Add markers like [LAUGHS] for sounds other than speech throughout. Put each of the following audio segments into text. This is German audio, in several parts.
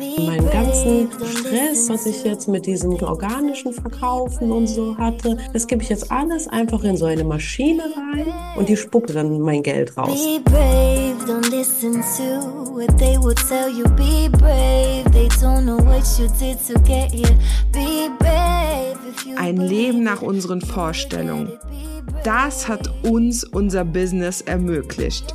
Meinen ganzen Stress, was ich jetzt mit diesem organischen Verkaufen und so hatte, das gebe ich jetzt alles einfach in so eine Maschine rein und die spuckt dann mein Geld raus. Be brave, don't listen to what they will tell you. Be brave, they don't know what you did to get here. Be brave. Ein Leben nach unseren Vorstellungen. Das hat uns unser Business ermöglicht.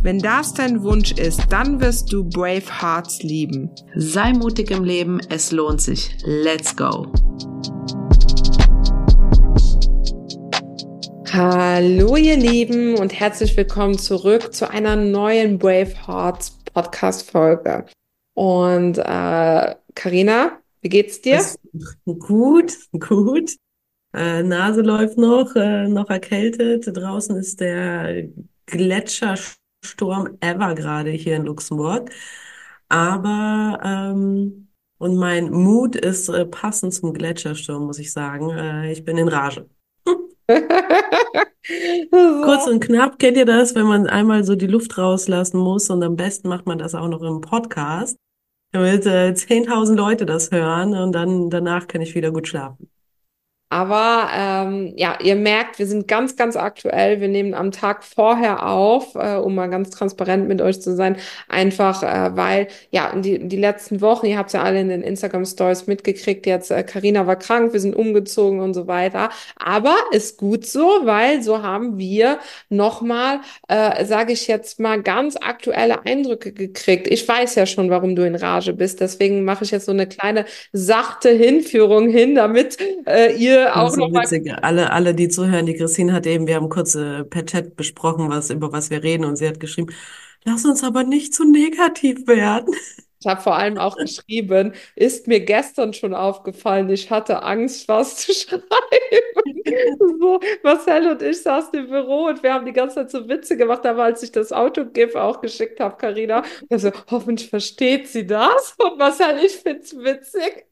Wenn das dein Wunsch ist, dann wirst du Brave Hearts lieben. Sei mutig im Leben, es lohnt sich. Let's go! Hallo ihr Lieben und herzlich willkommen zurück zu einer neuen Brave Hearts Podcast Folge. Und äh, Carina, wie geht's dir? Gut, gut. Äh, Nase läuft noch, äh, noch erkältet. Draußen ist der Gletscher Sturm ever gerade hier in Luxemburg. Aber ähm, und mein Mut ist äh, passend zum Gletschersturm, muss ich sagen. Äh, ich bin in Rage. [LAUGHS] Kurz und knapp, kennt ihr das, wenn man einmal so die Luft rauslassen muss und am besten macht man das auch noch im Podcast, damit äh, 10.000 Leute das hören und dann danach kann ich wieder gut schlafen. Aber ähm, ja, ihr merkt, wir sind ganz, ganz aktuell. Wir nehmen am Tag vorher auf, äh, um mal ganz transparent mit euch zu sein. Einfach, äh, weil ja, die, die letzten Wochen, ihr habt ja alle in den Instagram Stories mitgekriegt, jetzt Karina äh, war krank, wir sind umgezogen und so weiter. Aber ist gut so, weil so haben wir nochmal, äh, sage ich jetzt mal, ganz aktuelle Eindrücke gekriegt. Ich weiß ja schon, warum du in Rage bist. Deswegen mache ich jetzt so eine kleine sachte Hinführung hin, damit äh, ihr auch so witzig. Alle, alle, die zuhören, die Christine hat eben, wir haben kurz äh, per Chat besprochen, was, über was wir reden und sie hat geschrieben, lass uns aber nicht zu negativ werden. Ich habe vor allem auch geschrieben, ist mir gestern schon aufgefallen, ich hatte Angst, was zu [LAUGHS] schreiben. [LAUGHS] so, Marcel und ich saßen im Büro und wir haben die ganze Zeit so Witze gemacht, aber als ich das Autogif auch geschickt habe, Karina, also hoffentlich versteht sie das. Und Marcel, ich finde es witzig.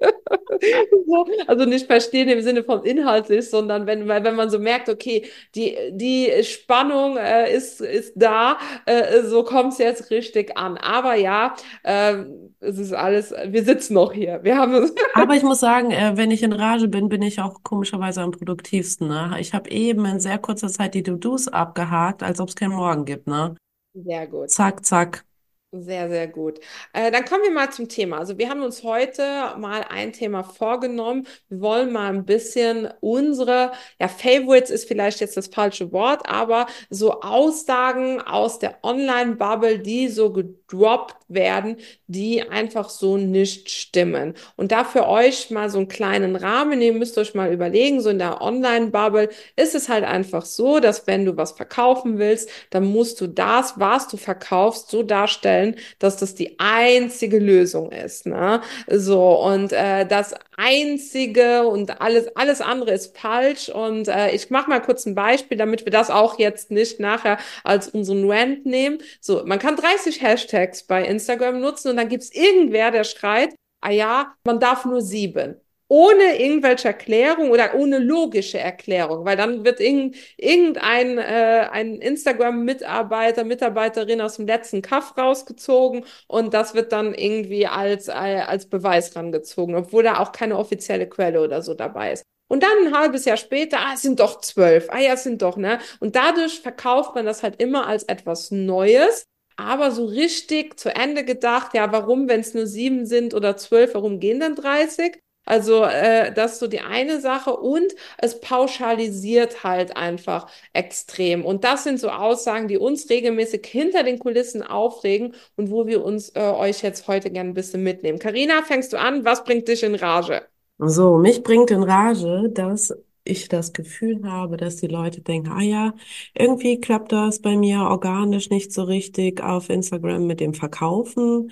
[LAUGHS] so, also nicht verstehen im Sinne von inhaltlich, sondern wenn, wenn man so merkt, okay, die, die Spannung äh, ist, ist da, äh, so kommt es jetzt richtig an. Aber ja, ähm, es ist alles, wir sitzen noch hier. Wir haben Aber ich muss sagen, äh, wenn ich in Rage bin, bin ich auch komischerweise am produktivsten. Ne? Ich habe eben in sehr kurzer Zeit die To-Dos abgehakt, als ob es keinen Morgen gibt. Ne? Sehr gut. Zack, zack. Sehr, sehr gut. Äh, dann kommen wir mal zum Thema. Also wir haben uns heute mal ein Thema vorgenommen. Wir wollen mal ein bisschen unsere, ja, Favorites ist vielleicht jetzt das falsche Wort, aber so Aussagen aus der Online-Bubble, die so gedroppt werden, die einfach so nicht stimmen. Und da für euch mal so einen kleinen Rahmen, ihr müsst euch mal überlegen, so in der Online-Bubble ist es halt einfach so, dass wenn du was verkaufen willst, dann musst du das, was du verkaufst, so darstellen, dass das die einzige Lösung ist. Ne? So, und äh, das einzige und alles, alles andere ist falsch. Und äh, ich mache mal kurz ein Beispiel, damit wir das auch jetzt nicht nachher als unseren Rant nehmen. So, man kann 30 Hashtags bei Instagram nutzen und dann gibt's irgendwer, der schreit, ah ja, man darf nur sieben ohne irgendwelche Erklärung oder ohne logische Erklärung, weil dann wird irgendein äh, ein Instagram-Mitarbeiter, Mitarbeiterin aus dem letzten Kaff rausgezogen und das wird dann irgendwie als, äh, als Beweis rangezogen, obwohl da auch keine offizielle Quelle oder so dabei ist. Und dann ein halbes Jahr später, ah, es sind doch zwölf, ah ja, es sind doch, ne? Und dadurch verkauft man das halt immer als etwas Neues, aber so richtig zu Ende gedacht, ja, warum, wenn es nur sieben sind oder zwölf, warum gehen dann 30? Also äh, das ist so die eine Sache und es pauschalisiert halt einfach extrem. Und das sind so Aussagen, die uns regelmäßig hinter den Kulissen aufregen und wo wir uns äh, euch jetzt heute gerne ein bisschen mitnehmen. Karina, fängst du an? Was bringt dich in Rage? So, mich bringt in Rage, dass ich das Gefühl habe, dass die Leute denken, ah ja, irgendwie klappt das bei mir organisch nicht so richtig auf Instagram mit dem Verkaufen.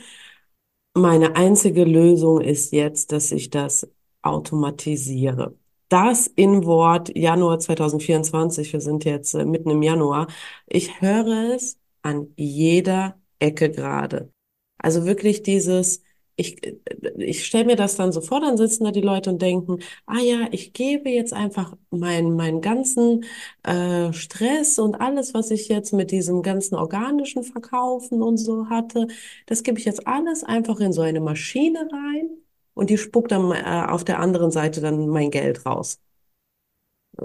Meine einzige Lösung ist jetzt, dass ich das automatisiere. Das in Wort Januar 2024, wir sind jetzt äh, mitten im Januar, ich höre es an jeder Ecke gerade. Also wirklich dieses, ich, ich stelle mir das dann so vor, dann sitzen da die Leute und denken, ah ja, ich gebe jetzt einfach meinen meinen ganzen äh, Stress und alles, was ich jetzt mit diesem ganzen organischen Verkaufen und so hatte, das gebe ich jetzt alles einfach in so eine Maschine rein und die spuckt dann äh, auf der anderen Seite dann mein Geld raus.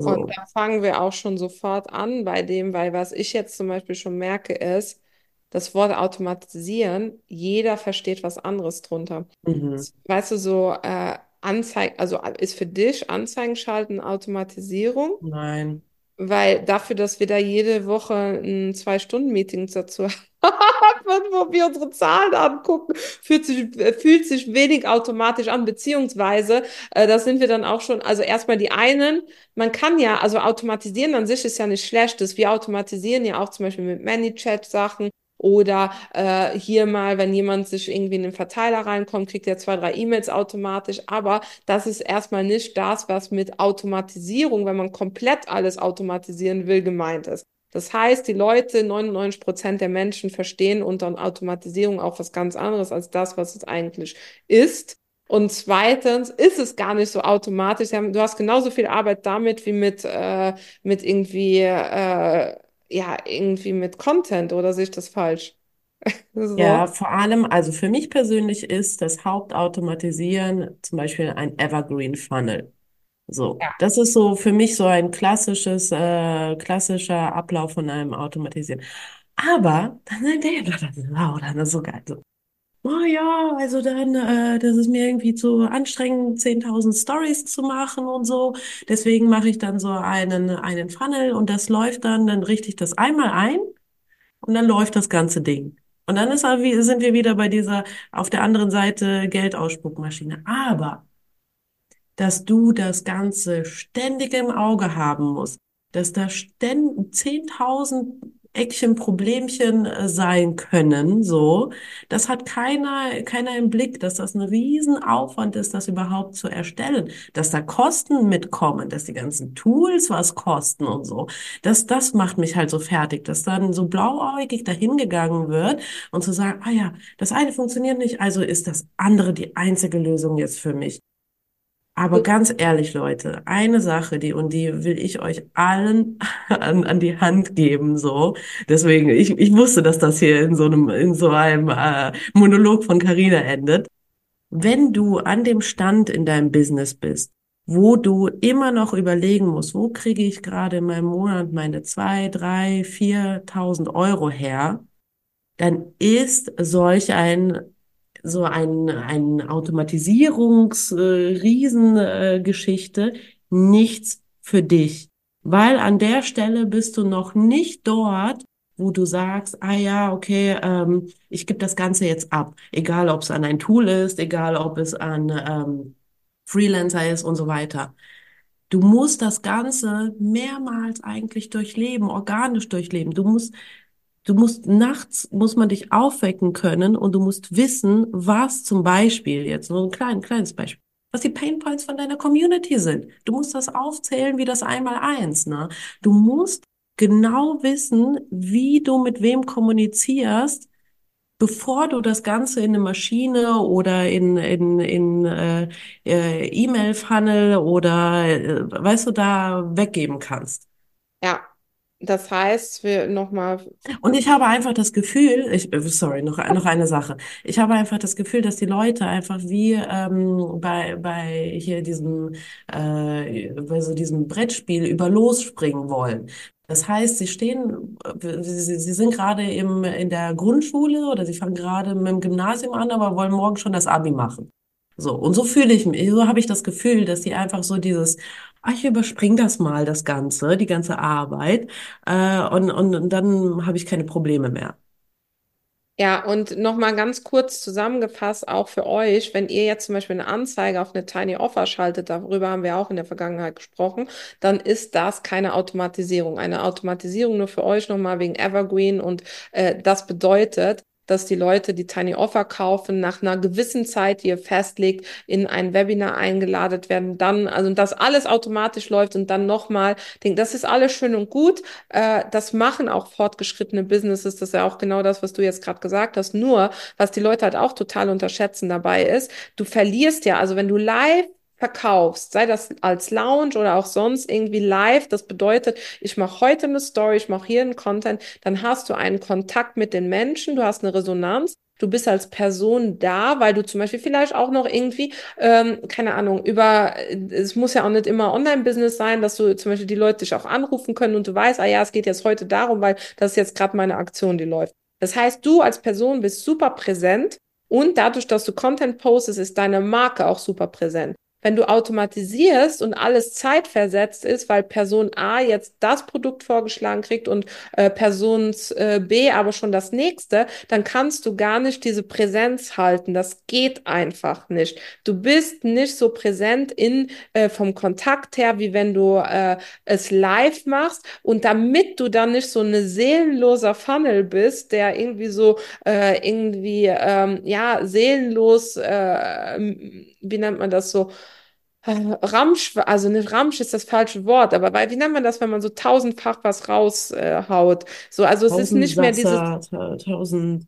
Und So. da fangen wir auch schon sofort an bei dem, weil was ich jetzt zum Beispiel schon merke, ist, das Wort automatisieren, jeder versteht was anderes drunter. Mhm. Weißt du, so äh, Anzeigen, also ist für dich Anzeigen schalten Automatisierung? Nein. Weil dafür, dass wir da jede Woche ein Zwei-Stunden-Meeting dazu [LAUGHS] haben, wo wir unsere Zahlen angucken, fühlt sich, äh, fühlt sich wenig automatisch an, beziehungsweise, äh, da sind wir dann auch schon, also erstmal die einen, man kann ja, also automatisieren an sich ist ja nicht schlechtes. Wir automatisieren ja auch zum Beispiel mit ManyChat-Sachen oder äh, hier mal, wenn jemand sich irgendwie in den Verteiler reinkommt, kriegt er zwei, drei E-Mails automatisch. Aber das ist erstmal nicht das, was mit Automatisierung, wenn man komplett alles automatisieren will, gemeint ist. Das heißt, die Leute, 99 Prozent der Menschen verstehen unter Automatisierung auch was ganz anderes als das, was es eigentlich ist. Und zweitens ist es gar nicht so automatisch. Du hast genauso viel Arbeit damit wie mit, äh, mit irgendwie äh, ja, irgendwie mit Content oder sehe ich das falsch? [LAUGHS] Ja, So. vor allem, also für mich persönlich ist das Hauptautomatisieren zum Beispiel ein Evergreen Funnel. So, Ja. das ist so für mich so ein klassisches, äh, klassischer Ablauf von einem Automatisieren. Aber dann sind die ist wow, dann ist so geil. So, oh ja, also dann, äh, das ist mir irgendwie zu anstrengend, 10.000 Stories zu machen und so. Deswegen mache ich dann so einen, einen Funnel und das läuft dann, dann richte ich das einmal ein. Und dann läuft das ganze Ding. Und dann ist, wie- sind wir wieder bei dieser auf der anderen Seite Geldausspuckmaschine. Aber dass du das Ganze ständig im Auge haben musst, dass da ständig 10.000 Eckchen, Problemchen äh, sein können, so. Das hat keiner, keiner im Blick, dass das ein Riesenaufwand ist, das überhaupt zu erstellen, dass da Kosten mitkommen, dass die ganzen Tools was kosten und so. Das, das macht mich halt so fertig, dass dann so blauäugig dahingegangen wird und zu sagen, ah ja, das eine funktioniert nicht, also ist das andere die einzige Lösung jetzt für mich. Aber ganz ehrlich, Leute, eine Sache, die und die will ich euch allen [LAUGHS] an, an die Hand geben, so. Deswegen, ich, ich wusste, dass das hier in so einem, in so einem äh, Monolog von Carina endet. Wenn du an dem Stand in deinem Business bist, wo du immer noch überlegen musst, wo kriege ich gerade in meinem Monat meine zwei, drei, viertausend Euro her, dann ist solch ein so ein, ein Automatisierungs, äh, äh, nichts für dich. Weil an der Stelle bist du noch nicht dort, wo du sagst, ah ja, okay, ähm, ich gebe das Ganze jetzt ab. Egal, ob es an ein Tool ist, egal, ob es an ähm, Freelancer ist und so weiter. Du musst das Ganze mehrmals eigentlich durchleben, organisch durchleben. Du musst Du musst nachts, muss man dich aufwecken können und du musst wissen, was zum Beispiel, jetzt nur ein klein, kleines Beispiel, was die Painpoints von deiner Community sind. Du musst das aufzählen wie das Einmaleins, ne? Du musst genau wissen, wie du mit wem kommunizierst, bevor du das Ganze in eine Maschine oder in, in, in äh, äh, E-Mail-Funnel oder, äh, weißt du, da weggeben kannst. Ja, das heißt, wir nochmal, Und ich habe einfach das Gefühl, ich, äh, sorry, noch, noch eine Sache. Ich habe einfach das Gefühl, dass die Leute einfach wie ähm, bei, bei hier diesem, äh, bei so diesem Brettspiel über losspringen wollen. Das heißt, sie stehen, äh, sie, sie sind gerade im, in der Grundschule oder sie fangen gerade mit dem Gymnasium an, aber wollen morgen schon das Abi machen. So, und so fühle ich mich, so habe ich das Gefühl, dass die einfach so dieses, ach, ich überspring das mal, das Ganze, die ganze Arbeit, äh, und, und, und dann habe ich keine Probleme mehr. ja, und nochmal ganz kurz zusammengefasst, auch für euch, wenn ihr jetzt zum Beispiel eine Anzeige auf eine Tiny Offer schaltet, darüber haben wir auch in der Vergangenheit gesprochen, dann ist das keine Automatisierung. Eine Automatisierung nur für euch nochmal wegen Evergreen und äh, das bedeutet, dass die Leute die Tiny Offer kaufen, nach einer gewissen Zeit, die ihr festlegt, in ein Webinar eingeladen werden, dann, also das alles automatisch läuft und dann nochmal, denke, das ist alles schön und gut. Äh, das machen auch fortgeschrittene Businesses, das ist ja auch genau das, was du jetzt gerade gesagt hast. Nur, was die Leute halt auch total unterschätzen dabei ist, du verlierst ja, also wenn du live verkaufst, sei das als Lounge oder auch sonst irgendwie live, das bedeutet, ich mache heute eine Story, ich mache hier einen Content, dann hast du einen Kontakt mit den Menschen, du hast eine Resonanz, du bist als Person da, weil du zum Beispiel vielleicht auch noch irgendwie, ähm, keine Ahnung, über, es muss ja auch nicht immer Online-Business sein, dass du zum Beispiel die Leute dich auch anrufen können und du weißt, ah ja, es geht jetzt heute darum, weil das ist jetzt gerade meine Aktion, die läuft. Das heißt, du als Person bist super präsent und dadurch, dass du Content postest, ist deine Marke auch super präsent. Wenn du automatisierst und alles zeitversetzt ist, weil Person A jetzt das Produkt vorgeschlagen kriegt und äh, Person äh, B aber schon das nächste, dann kannst du gar nicht diese Präsenz halten. Das geht einfach nicht. Du bist nicht so präsent in äh, vom Kontakt her, wie wenn du äh, es live machst. Und damit du dann nicht so eine seelenloser Funnel bist, der irgendwie so äh, irgendwie ähm, ja seelenlos, äh, wie nennt man das so? Ramsch, also nicht Ramsch ist das falsche Wort, aber weil, wie nennt man das, wenn man so tausendfach was raushaut? Äh, so, also es ist nicht mehr dieses. Tausend,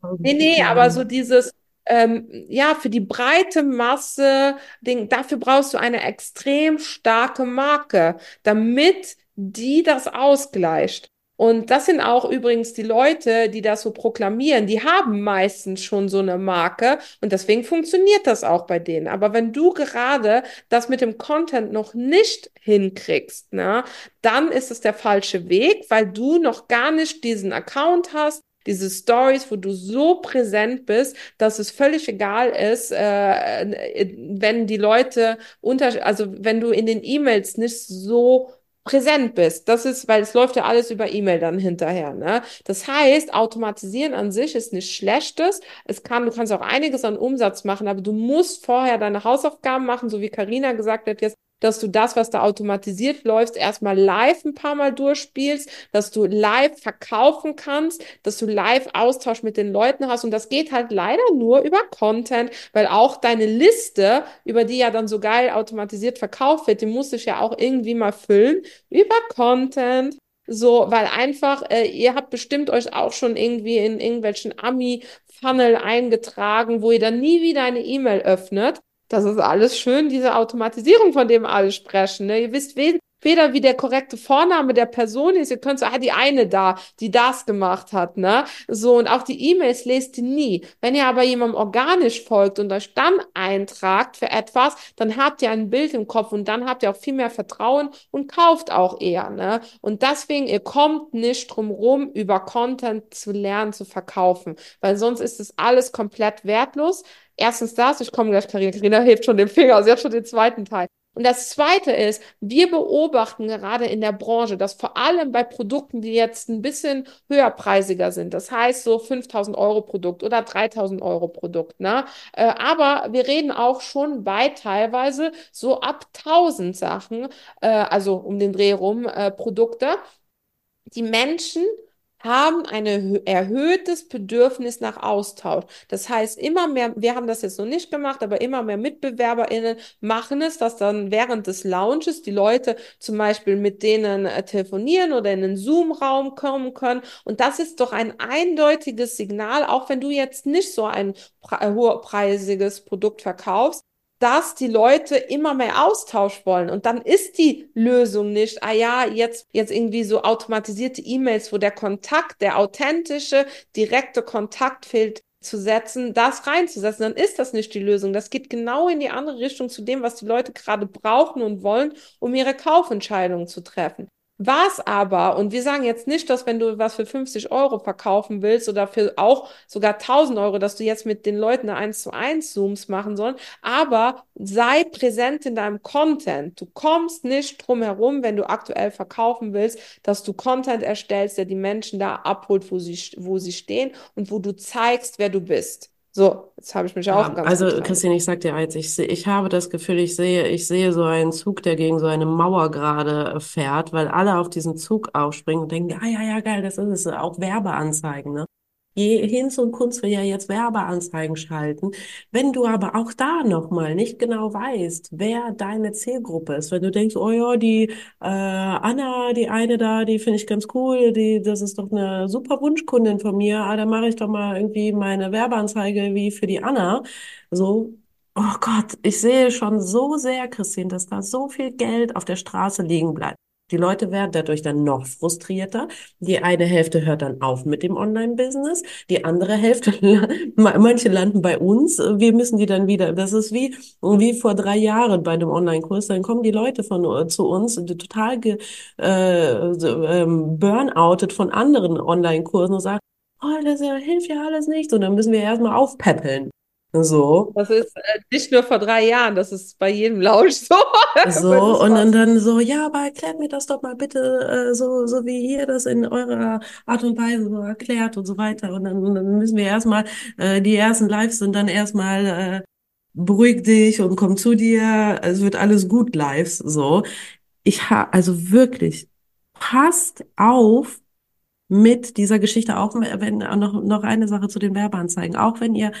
tausend. Nee, nee, aber so dieses, ähm, ja, für die breite Masse, Ding, dafür brauchst du eine extrem starke Marke, damit die das ausgleicht. Und das sind auch übrigens die Leute, die das so proklamieren, die haben meistens schon so eine Marke und deswegen funktioniert das auch bei denen. Aber wenn du gerade das mit dem Content noch nicht hinkriegst, ne, dann ist es der falsche Weg, weil du noch gar nicht diesen Account hast, diese Stories, wo du so präsent bist, dass es völlig egal ist, äh, wenn die Leute unter, also wenn du in den E-Mails nicht so präsent bist. Das ist, weil es läuft ja alles über E-Mail dann hinterher. Ne? Das heißt, automatisieren an sich ist nichts Schlechtes. Es kann, du kannst auch einiges an Umsatz machen, aber du musst vorher deine Hausaufgaben machen, so wie Karina gesagt hat jetzt, dass du das, was da automatisiert läuft, erstmal live ein paar Mal durchspielst, dass du live verkaufen kannst, dass du live Austausch mit den Leuten hast. Und das geht halt leider nur über Content, weil auch deine Liste, über die ja dann so geil automatisiert verkauft wird, die muss ich ja auch irgendwie mal füllen über Content. So, weil einfach, äh, ihr habt bestimmt euch auch schon irgendwie in irgendwelchen Ami-Funnel eingetragen, wo ihr dann nie wieder eine E-Mail öffnet. Das ist alles schön, diese Automatisierung, von dem alle sprechen. Ne? Ihr wisst weder, wie der korrekte Vorname der Person ist. Ihr könnt so, ah, die eine da, die das gemacht hat, ne? So, und auch die E-Mails lest ihr nie. Wenn ihr aber jemandem organisch folgt und euch dann eintragt für etwas, dann habt ihr ein Bild im Kopf und dann habt ihr auch viel mehr Vertrauen und kauft auch eher, ne? Und deswegen, ihr kommt nicht drum rum, über Content zu lernen, zu verkaufen, weil sonst ist es alles komplett wertlos. Erstens das, ich komme gleich, Karina. Karina hebt schon den Finger, sie hat schon den zweiten Teil. Und das Zweite ist, wir beobachten gerade in der Branche, dass vor allem bei Produkten, die jetzt ein bisschen höherpreisiger sind, das heißt so 5000 Euro Produkt oder 3000 Euro Produkt, ne? Äh, aber wir reden auch schon bei teilweise so ab 1000 Sachen, äh, also um den Dreh rum, äh, Produkte. Die Menschen haben ein erhöhtes Bedürfnis nach Austausch. Das heißt, immer mehr, wir haben das jetzt noch nicht gemacht, aber immer mehr MitbewerberInnen machen es, dass dann während des Launches die Leute zum Beispiel mit denen äh, telefonieren oder in einen Zoom-Raum kommen können. Und das ist doch ein eindeutiges Signal, auch wenn du jetzt nicht so ein hochpreisiges Produkt verkaufst, dass die Leute immer mehr Austausch wollen. Und dann ist die Lösung nicht, ah ja, jetzt, jetzt irgendwie so automatisierte E-Mails, wo der Kontakt, der authentische, direkte Kontakt fehlt, zu setzen, das reinzusetzen, dann ist das nicht die Lösung. Das geht genau in die andere Richtung zu dem, was die Leute gerade brauchen und wollen, um ihre Kaufentscheidungen zu treffen. Was aber, und wir sagen jetzt nicht, dass wenn du was für 50 Euro verkaufen willst oder für auch sogar 1000 Euro, dass du jetzt mit den Leuten eine 1 zu 1 Zooms machen sollen, aber sei präsent in deinem Content. Du kommst nicht drum herum, wenn du aktuell verkaufen willst, dass du Content erstellst, der die Menschen da abholt, wo sie, wo sie stehen und wo du zeigst, wer du bist. So, jetzt habe ich mich auch ja, ganz Also, Christine, ich sag dir eins, ich, seh, ich habe das Gefühl, ich sehe, ich sehe so einen Zug, der gegen so eine Mauer gerade äh, fährt, weil alle auf diesen Zug aufspringen und denken, ah ja, ja, geil, das ist es, auch Werbeanzeigen, ne? Je, Hinz und Kunz will ja jetzt Werbeanzeigen schalten. Wenn du aber auch da nochmal nicht genau weißt, wer deine Zielgruppe ist, wenn du denkst, oh ja, die äh, Anna, die eine da, die finde ich ganz cool, die, das ist doch eine super Wunschkundin von mir, ah, da mache ich doch mal irgendwie meine Werbeanzeige wie für die Anna. So, oh Gott, ich sehe schon so sehr, Christine, dass da so viel Geld auf der Straße liegen bleibt. Die Leute werden dadurch dann noch frustrierter. Die eine Hälfte hört dann auf mit dem Online-Business. Die andere Hälfte, [LAUGHS] manche landen bei uns. Wir müssen die dann wieder, das ist wie, wie vor drei Jahren bei dem Online-Kurs. Dann kommen die Leute von, zu uns, total ge, äh, ähm, burnoutet von anderen Online-Kursen und sagen, oh, das hilft ja alles nichts. Und dann müssen wir erstmal aufpäppeln. So. Das ist äh, nicht nur vor drei Jahren, das ist bei jedem Lausch so. [LAUGHS] So, und, und dann so, ja, aber erklärt mir das doch mal bitte, äh, so, so wie ihr das in eurer Art und Weise so erklärt und so weiter. Und dann, dann müssen wir erstmal, äh, die ersten Lives sind dann erstmal, äh, beruhig dich und komm zu dir, es wird alles gut Lives, so. Ich ha, also wirklich, passt auf, mit dieser Geschichte, auch wenn noch, noch eine Sache zu den Werbeanzeigen, auch wenn ihr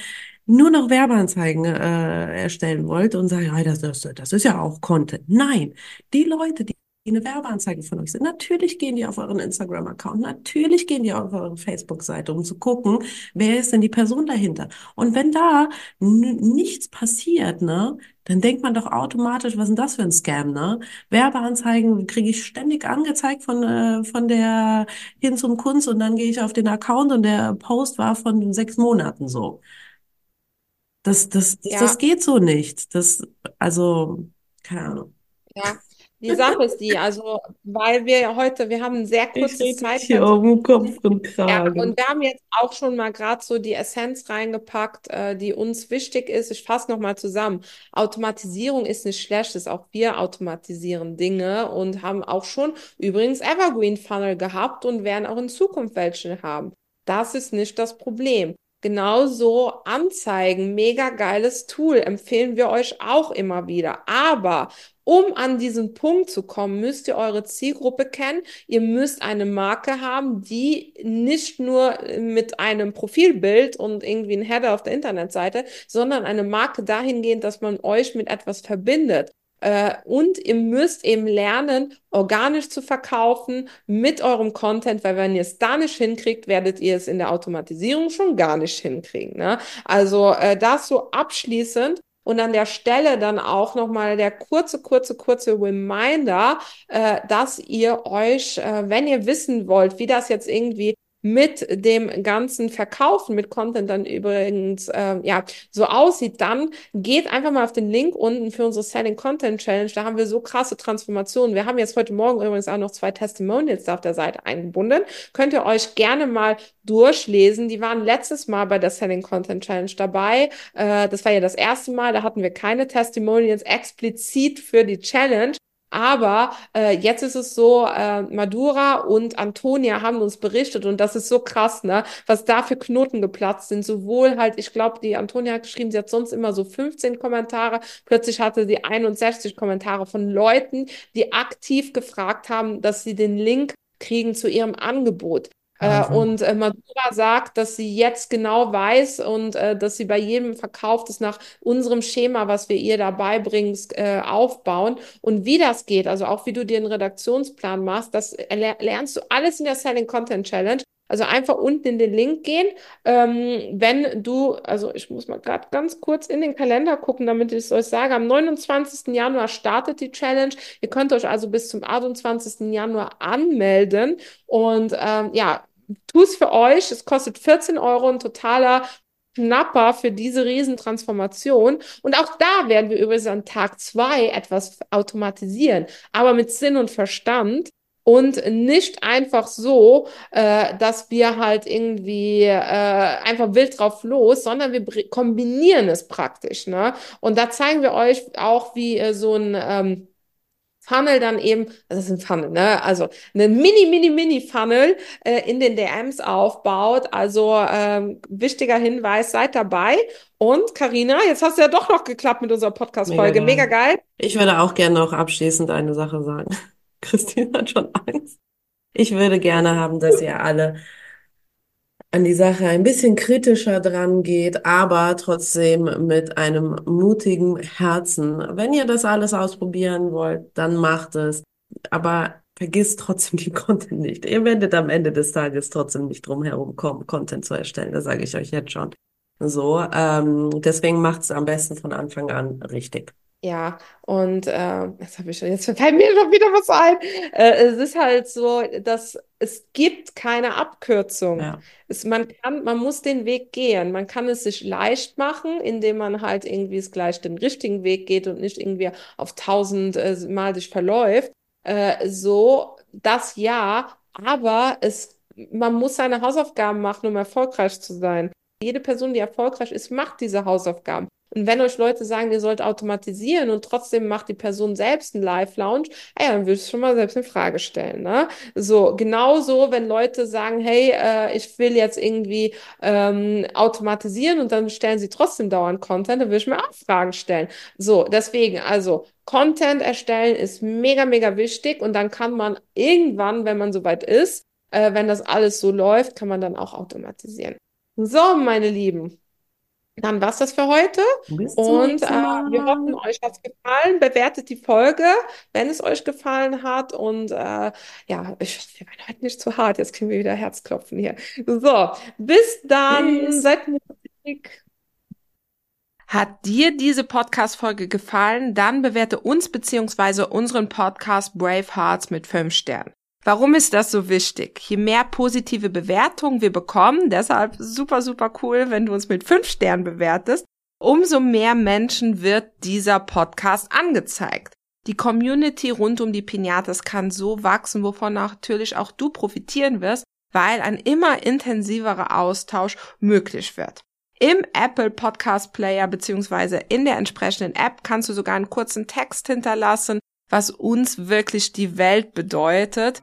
nur noch Werbeanzeigen äh, erstellen wollt und sagt, ja, das, das, das ist ja auch Content. Nein, die Leute, die eine Werbeanzeige von euch sind. Natürlich gehen die auf euren Instagram-Account, natürlich gehen die auf eure Facebook-Seite, um zu gucken, wer ist denn die Person dahinter. Und wenn da nichts passiert, ne, dann denkt man doch automatisch, was ist denn das für ein Scam, ne? Werbeanzeigen kriege ich ständig angezeigt von, äh, von der hin zum Kunst und dann gehe ich auf den Account und der Post war von sechs Monaten so. Das, das, das, Ja, das geht so nicht. Das, also, keine Ahnung. ja. Die Sache ist die, also, weil wir ja heute, wir haben ein sehr kurzes rede hier um Kopf und Ja, Kragen. und wir haben jetzt auch schon mal gerade so die Essenz reingepackt, äh, die uns wichtig ist. Ich fasse nochmal zusammen. Automatisierung ist nicht schlecht, ist auch wir automatisieren Dinge und haben auch schon übrigens Evergreen Funnel gehabt und werden auch in Zukunft welche haben. Das ist nicht das Problem. Genauso Anzeigen, mega geiles Tool, empfehlen wir euch auch immer wieder. Aber um an diesen Punkt zu kommen, müsst ihr eure Zielgruppe kennen. Ihr müsst eine Marke haben, die nicht nur mit einem Profilbild und irgendwie ein Header auf der Internetseite, sondern eine Marke dahingehend, dass man euch mit etwas verbindet. Äh, und ihr müsst eben lernen, organisch zu verkaufen mit eurem Content, weil wenn ihr es da nicht hinkriegt, werdet ihr es in der Automatisierung schon gar nicht hinkriegen. Ne? Also äh, das so abschließend. Und an der Stelle dann auch nochmal der kurze, kurze, kurze Reminder, äh, dass ihr euch, äh, wenn ihr wissen wollt, wie das jetzt irgendwie mit dem ganzen Verkaufen mit Content dann übrigens äh, ja so aussieht, dann geht einfach mal auf den Link unten für unsere Selling Content Challenge. Da haben wir so krasse Transformationen. Wir haben jetzt heute Morgen übrigens auch noch zwei Testimonials da auf der Seite eingebunden. Könnt ihr euch gerne mal durchlesen. Die waren letztes Mal bei der Selling Content Challenge dabei. Äh, das war ja das erste Mal. Da hatten wir keine Testimonials explizit für die Challenge. Aber äh, jetzt ist es so, äh, Madura und Antonia haben uns berichtet und das ist so krass, ne? Was da für Knoten geplatzt sind. Sowohl halt, ich glaube, die Antonia hat geschrieben, sie hat sonst immer so 15 Kommentare. Plötzlich hatte sie 61 Kommentare von Leuten, die aktiv gefragt haben, dass sie den Link kriegen zu ihrem Angebot. Äh, und äh, Madura sagt, dass sie jetzt genau weiß und äh, dass sie bei jedem Verkauf das nach unserem Schema, was wir ihr dabei bringen, äh, aufbauen. Und wie das geht, also auch wie du dir einen Redaktionsplan machst, das lernst du alles in der Selling Content Challenge. Also einfach unten in den Link gehen. Ähm, wenn du, also ich muss mal gerade ganz kurz in den Kalender gucken, damit ich es euch sage. Am 29. Januar startet die Challenge. Ihr könnt euch also bis zum 28. Januar anmelden. Und ähm, ja, tu es für euch. Es kostet 14 Euro, ein totaler Schnapper für diese Riesentransformation. Und auch da werden wir übrigens an Tag zwei etwas automatisieren, aber mit Sinn und Verstand und nicht einfach so, äh, dass wir halt irgendwie äh, einfach wild drauf los, sondern wir kombinieren es praktisch. Ne? Und da zeigen wir euch auch, wie äh, so ein ähm, Funnel dann eben, das ist ein Funnel, ne? Also einen mini, mini, mini Funnel äh, in den DMs aufbaut. Also ähm, wichtiger Hinweis, seid dabei. Und Karina, jetzt hast du ja doch noch geklappt mit unserer Podcast-Folge. Mega Mega geil. Ich würde auch gerne noch abschließend eine Sache sagen. Christine hat schon Angst. Ich würde gerne haben, dass ihr alle an die Sache ein bisschen kritischer dran geht, aber trotzdem mit einem mutigen Herzen. Wenn ihr das alles ausprobieren wollt, dann macht es. Aber vergisst trotzdem die Content nicht. Ihr werdet am Ende des Tages trotzdem nicht drum herum kommen, Content zu erstellen. Das sage ich euch jetzt schon. So, ähm, deswegen macht es am besten von Anfang an richtig. Ja, und äh, jetzt habe ich schon, jetzt fällt mir schon wieder was ein. Äh, es ist halt so, dass es gibt keine Abkürzung. Ja. Es, man kann, man muss den Weg gehen. Man kann es sich leicht machen, indem man halt irgendwie es gleich den richtigen Weg geht und nicht irgendwie auf tausend äh, Mal sich verläuft. Äh, so, das ja, aber es, man muss seine Hausaufgaben machen, um erfolgreich zu sein. Jede Person, die erfolgreich ist, macht diese Hausaufgaben. Und wenn euch Leute sagen, ihr sollt automatisieren und trotzdem macht die Person selbst einen Live-Lounge, ja, dann würdest du schon mal selbst eine Frage stellen. Ne? So, genauso, wenn Leute sagen, hey, äh, ich will jetzt irgendwie ähm, automatisieren und dann stellen sie trotzdem dauernd Content, dann würde ich mir auch Fragen stellen. So, deswegen, also Content erstellen ist mega, mega wichtig und dann kann man irgendwann, wenn man soweit ist, äh, wenn das alles so läuft, kann man dann auch automatisieren. So, meine Lieben. Dann war's das für heute. Bis Und äh, wir hoffen, euch hat's gefallen. Bewertet die Folge, wenn es euch gefallen hat. Und äh, ja, ich wir werden heute nicht zu hart. Jetzt kriegen wir wieder Herzklopfen hier. So, bis dann. Tschüss. Seid mutig. Hat dir diese Podcast-Folge gefallen? Dann bewerte uns beziehungsweise unseren Podcast Brave Hearts mit fünf Sternen. Warum ist das so wichtig? Je mehr positive Bewertungen wir bekommen, deshalb super, super cool, wenn du uns mit fünf Sternen bewertest, umso mehr Menschen wird dieser Podcast angezeigt. Die Community rund um die Pinatas kann so wachsen, wovon natürlich auch du profitieren wirst, weil ein immer intensiverer Austausch möglich wird. Im Apple Podcast Player beziehungsweise in der entsprechenden App kannst du sogar einen kurzen Text hinterlassen, was uns wirklich die Welt bedeutet.